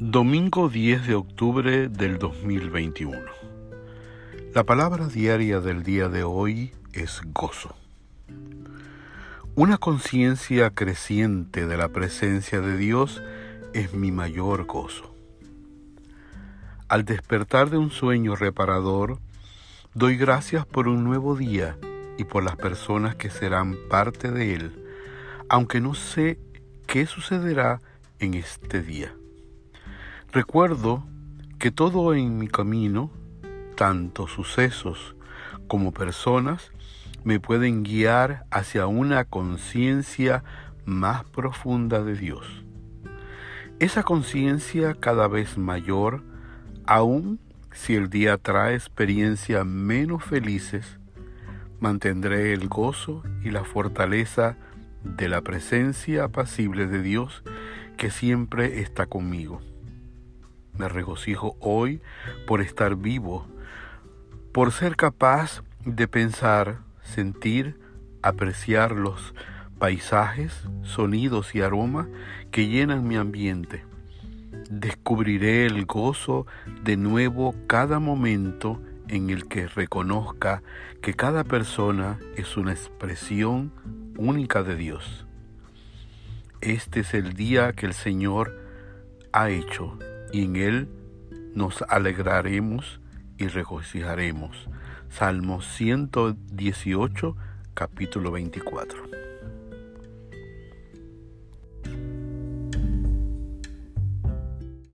Domingo 10 de octubre del 2021. La palabra diaria del día de hoy es gozo. Una conciencia creciente de la presencia de Dios es mi mayor gozo. Al despertar de un sueño reparador, doy gracias por un nuevo día y por las personas que serán parte de él, aunque no sé qué sucederá en este día. Recuerdo que todo en mi camino, tanto sucesos como personas, me pueden guiar hacia una conciencia más profunda de Dios. Esa conciencia cada vez mayor, aun si el día trae experiencias menos felices, mantendré el gozo y la fortaleza de la presencia apacible de Dios que siempre está conmigo. Me regocijo hoy por estar vivo, por ser capaz de pensar, sentir, apreciar los paisajes, sonidos y aromas que llenan mi ambiente. Descubriré el gozo de nuevo cada momento en el que reconozca que cada persona es una expresión única de Dios. Este es el día que el Señor ha hecho y en él nos alegraremos y regocijaremos. Salmo 118, capítulo 24.